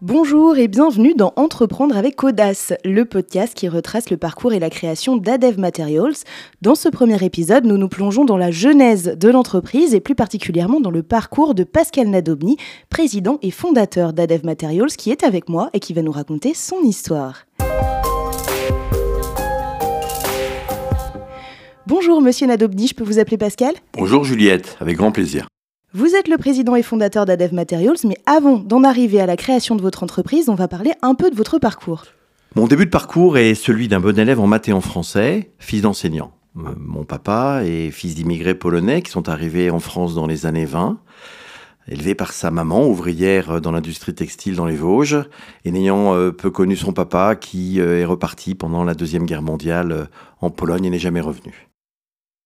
Bonjour et bienvenue dans Entreprendre avec Audace, le podcast qui retrace le parcours et la création d'Adev Materials. Dans ce premier épisode, nous nous plongeons dans la genèse de l'entreprise et plus particulièrement dans le parcours de Pascal Nadobny, président et fondateur d'Adev Materials, qui est avec moi et qui va nous raconter son histoire. Bonjour Monsieur Nadobny, je peux vous appeler Pascal Bonjour Juliette, avec grand plaisir. Vous êtes le président et fondateur d'Adev Materials, mais avant d'en arriver à la création de votre entreprise, on va parler un peu de votre parcours. Mon début de parcours est celui d'un bon élève en maths et en français, fils d'enseignant. Euh, mon papa est fils d'immigrés polonais qui sont arrivés en France dans les années 20, élevé par sa maman, ouvrière dans l'industrie textile dans les Vosges, et n'ayant euh, peu connu son papa qui euh, est reparti pendant la Deuxième Guerre mondiale en Pologne et n'est jamais revenu.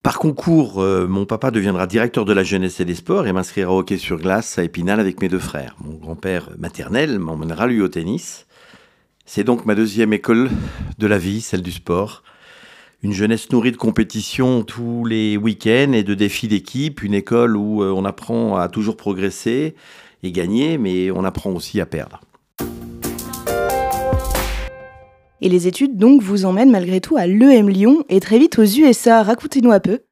Par concours, euh, mon papa deviendra directeur de la jeunesse et des sports et m'inscrira au hockey sur glace à Épinal avec mes deux frères. Mon grand-père maternel m'emmènera lui au tennis. C'est donc ma deuxième école de la vie, celle du sport. Une jeunesse nourrie de compétitions tous les week-ends et de défis d'équipe. Une école où euh, on apprend à toujours progresser et gagner, mais on apprend aussi à perdre. Et les études donc vous emmènent malgré tout à l'EM Lyon et très vite aux USA. Racontez-nous un peu.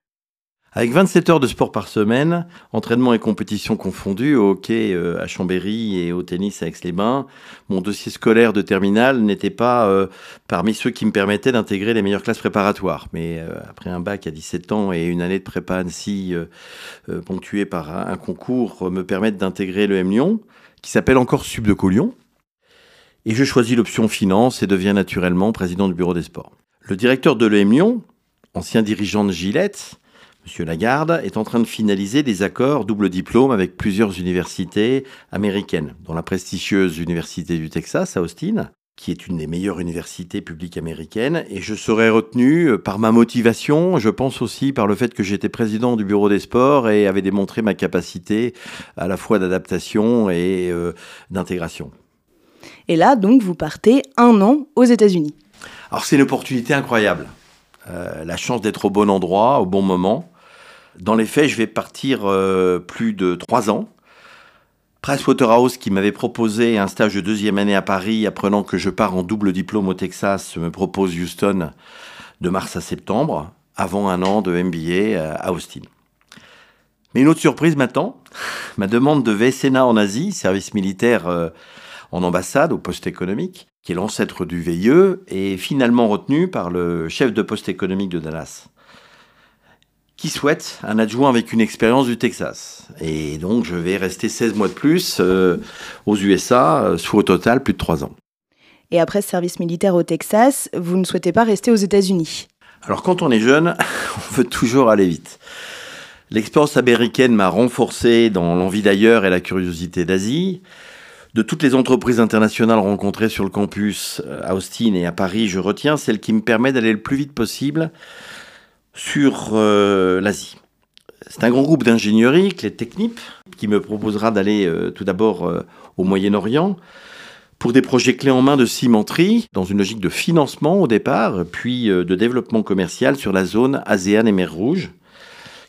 Avec 27 heures de sport par semaine, entraînement et compétition confondus, au hockey euh, à Chambéry et au tennis à Aix-les-Bains, mon dossier scolaire de terminale n'était pas euh, parmi ceux qui me permettaient d'intégrer les meilleures classes préparatoires. Mais euh, après un bac à 17 ans et une année de prépa Annecy ponctuée par un, concours me permettent d'intégrer l'EM Lyon, qui s'appelle encore Sub de Lyon et je choisis l'option finance et deviens naturellement président du bureau des sports. Le directeur de l'EM Lyon, ancien dirigeant de Gillette, M. Lagarde, est en train de finaliser des accords double diplôme avec plusieurs universités américaines, dont la prestigieuse Université du Texas à Austin, qui est une des meilleures universités publiques américaines, et je serai retenu euh, par ma motivation, je pense aussi par le fait que j'étais président du bureau des sports et avait démontré ma capacité à la fois d'adaptation et euh, d'intégration. Et là, donc, vous partez un an aux États-Unis. Alors, c'est une opportunité incroyable. Euh, la chance d'être au bon endroit, au bon moment. Dans les faits, je vais partir euh, plus de trois ans. Pricewaterhouse, qui m'avait proposé un stage de deuxième année à Paris, apprenant que je pars en double diplôme au Texas, me propose Houston de mars à septembre, avant un an de MBA à Austin. Mais une autre surprise m'attend. Ma demande de VSNA en Asie, service militaire euh, en ambassade au poste économique, qui est l'ancêtre du VIE, est finalement retenu par le chef de poste économique de Dallas, qui souhaite un adjoint avec une expérience du Texas. Et donc je vais rester 16 mois de plus euh, aux USA, euh, soit au total plus de 3 ans. Et après ce service militaire au Texas, vous ne souhaitez pas rester aux États-Unis? Alors quand on est jeune, on veut toujours aller vite. L'expérience américaine m'a renforcé dans l'envie d'ailleurs et la curiosité d'Asie. De toutes les entreprises internationales rencontrées sur le campus euh, à Austin et à Paris, je retiens celle qui me permet d'aller le plus vite possible sur euh, l'Asie. C'est un grand groupe d'ingénierie, Clé Technip, qui me proposera d'aller euh, tout d'abord au Moyen-Orient pour des projets clés en main de cimenterie, dans une logique de financement au départ, puis de développement commercial sur la zone ASEAN et mer Rouge,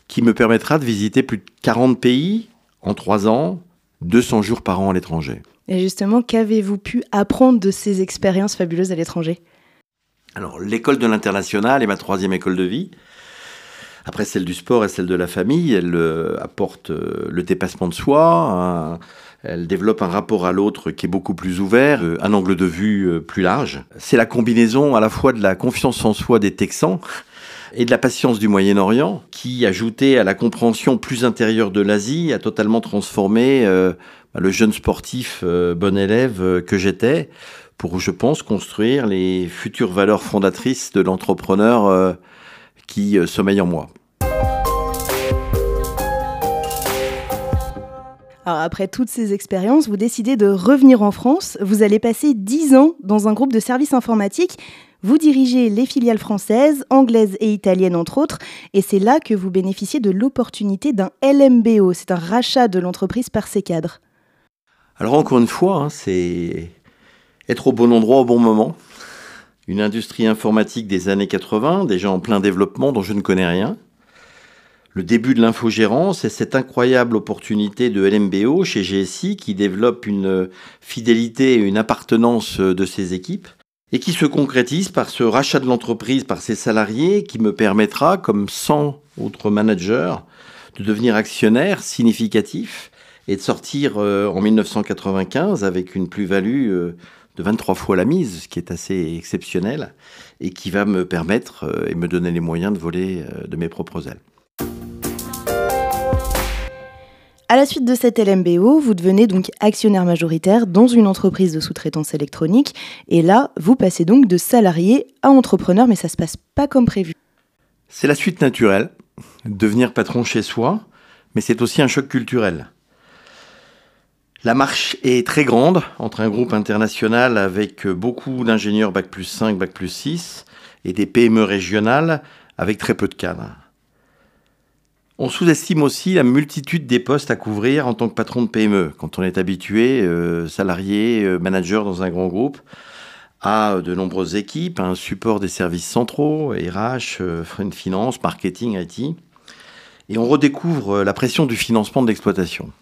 qui me permettra de visiter plus de 40 pays en trois ans, 200 jours par an à l'étranger. Et justement, qu'avez-vous pu apprendre de ces expériences fabuleuses à l'étranger? Alors, l'école de l'international est ma troisième école de vie. Après celle du sport et celle de la famille, elle euh, apporte euh, le dépassement de soi, elle développe un rapport à l'autre qui est beaucoup plus ouvert, euh, un angle de vue plus large. C'est la combinaison à la fois de la confiance en soi des Texans et de la patience du Moyen-Orient qui, ajouté à la compréhension plus intérieure de l'Asie, a totalement transformé bah, le jeune sportif euh, bon élève euh, que j'étais pour, je pense, construire les futures valeurs fondatrices de l'entrepreneur euh, qui sommeille en moi. Après toutes ces expériences, vous décidez de revenir en France. Vous allez passer 10 ans dans un groupe de services informatiques. Vous dirigez les filiales françaises, anglaises et italiennes entre autres, et c'est là que vous bénéficiez de l'opportunité d'un LMBO, c'est un rachat de l'entreprise par ses cadres. Alors encore une fois, hein, c'est être au bon endroit au bon moment. Une industrie informatique des années 80, déjà en plein développement dont je ne connais rien. Le début de l'infogérance et cette incroyable opportunité de LMBO chez GSI qui développe une fidélité et une appartenance de ses équipes et qui se concrétise par ce rachat de l'entreprise par ses salariés qui me permettra, comme 100 autres managers, de devenir actionnaire significatif et de sortir euh, en 1995 avec une plus-value euh, de 23 fois la mise, ce qui est assez exceptionnel et qui va me permettre euh, et me donner les moyens de voler de mes propres ailes. À la suite de cette LMBO, vous devenez donc actionnaire majoritaire dans une entreprise de sous-traitance électronique. Et là, vous passez donc de salarié à entrepreneur, mais ça se passe pas comme prévu. C'est la suite naturelle, devenir patron chez soi, mais c'est aussi un choc culturel. La marche est très grande entre un groupe international avec beaucoup d'ingénieurs Bac plus 5, Bac plus 6 et des PME régionales avec très peu de cadres. On sous-estime aussi la multitude des postes à couvrir en tant que patron de PME, quand on est habitué, euh, salarié, euh, manager dans un grand groupe, à de nombreuses équipes, un support des services centraux, RH, euh, finance, marketing, IT. Et on redécouvre la pression du financement de l'exploitation.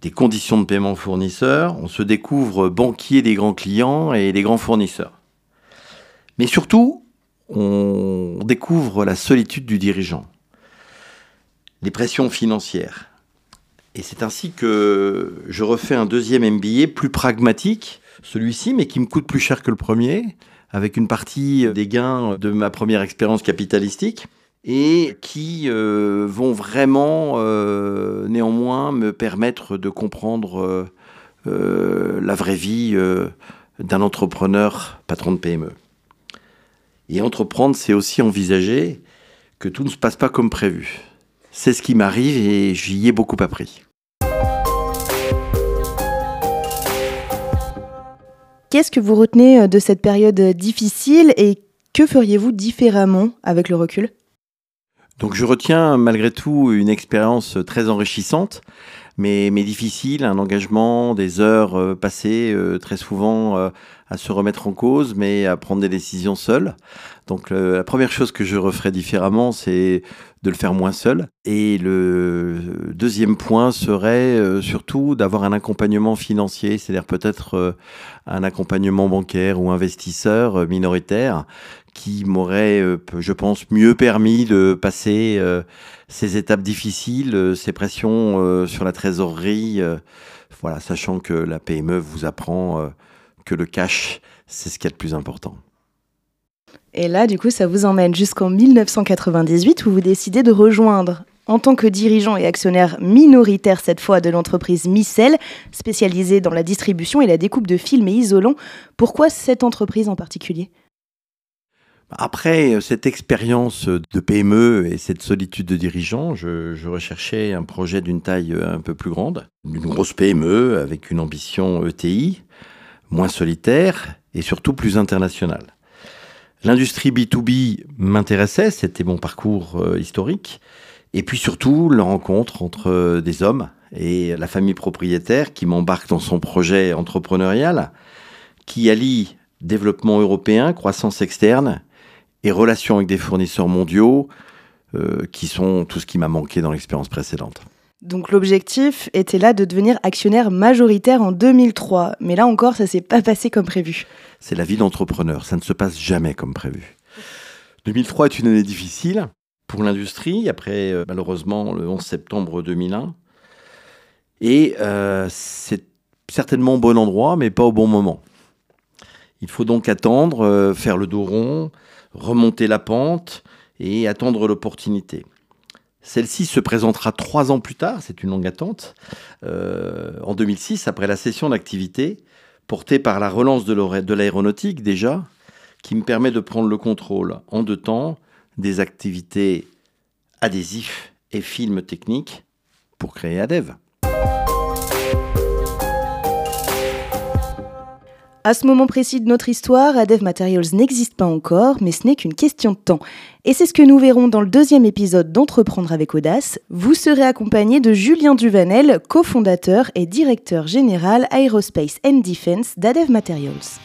Des conditions de paiement fournisseurs, on se découvre banquier des grands clients et des grands fournisseurs. Mais surtout, on découvre la solitude du dirigeant les pressions financières. Et c'est ainsi que je refais un deuxième MBA plus pragmatique, celui-ci, mais qui me coûte plus cher que le premier, avec une partie des gains de ma première expérience capitalistique, et qui euh, vont vraiment euh, néanmoins me permettre de comprendre euh, la vraie vie d'un entrepreneur patron de PME. Et entreprendre, c'est aussi envisager que tout ne se passe pas comme prévu. C'est ce qui m'arrive et j'y ai beaucoup appris. Qu'est-ce que vous retenez euh, de cette période difficile et que feriez-vous différemment avec le recul? Donc je retiens malgré tout une expérience très enrichissante, mais, mais difficile, un engagement, des heures euh, passées euh, très souvent à se remettre en cause, mais à prendre des décisions seul. Donc la première chose que je referais différemment, c'est de le faire moins seul. Et le deuxième point serait euh, surtout d'avoir un accompagnement financier, c'est-à-dire peut-être euh, un accompagnement bancaire ou investisseur euh, minoritaire qui m'aurait, je pense, mieux permis de passer ces étapes difficiles, ces pressions sur la trésorerie, voilà, sachant que la PME vous apprend que le cash, c'est ce qui est le plus important. Et là, du coup, ça vous emmène jusqu'en 1998 où vous décidez de rejoindre en tant que dirigeant et actionnaire minoritaire cette fois de l'entreprise Micel, spécialisée dans la distribution et la découpe de films et isolants. Pourquoi cette entreprise en particulier? Après euh, cette expérience de PME et cette solitude de dirigeant, je, je recherchais un projet d'une taille euh, un peu plus grande, une grosse PME avec une ambition ETI, moins solitaire et surtout plus internationale. L'industrie B2B m'intéressait, c'était mon parcours euh, historique. Et puis surtout, la rencontre entre euh, des hommes et la famille propriétaire qui m'embarque dans son projet entrepreneurial, qui allie développement européen, croissance externe et relations avec des fournisseurs mondiaux, euh, qui sont tout ce qui m'a manqué dans l'expérience précédente. Donc l'objectif était là de devenir actionnaire majoritaire en 2003. Mais là encore, ça s'est pas passé comme prévu. C'est la vie d'entrepreneur, ça ne se passe jamais comme prévu. 2003 est une année difficile pour l'industrie, après euh, malheureusement le 11 septembre 2001. Et euh, c'est certainement au bon endroit, mais pas au bon moment. Il faut donc attendre, euh, faire le dos rond, remonter la pente et attendre l'opportunité. Celle-ci se présentera trois ans plus tard, c'est une longue attente, euh, en 2006, après la session d'activité, portée par la relance de l'aéronautique déjà, qui me permet de prendre le contrôle en deux temps des activités adhésifs et films techniques pour créer ADEV. À ce moment précis de notre histoire, Adev Materials n'existe pas encore, mais ce n'est qu'une question de temps. Et c'est ce que nous verrons dans le deuxième épisode d'Entreprendre avec Audace. Vous serez accompagné de Julien Duvanel, cofondateur et directeur général Aerospace and Defense d'Adev Materials.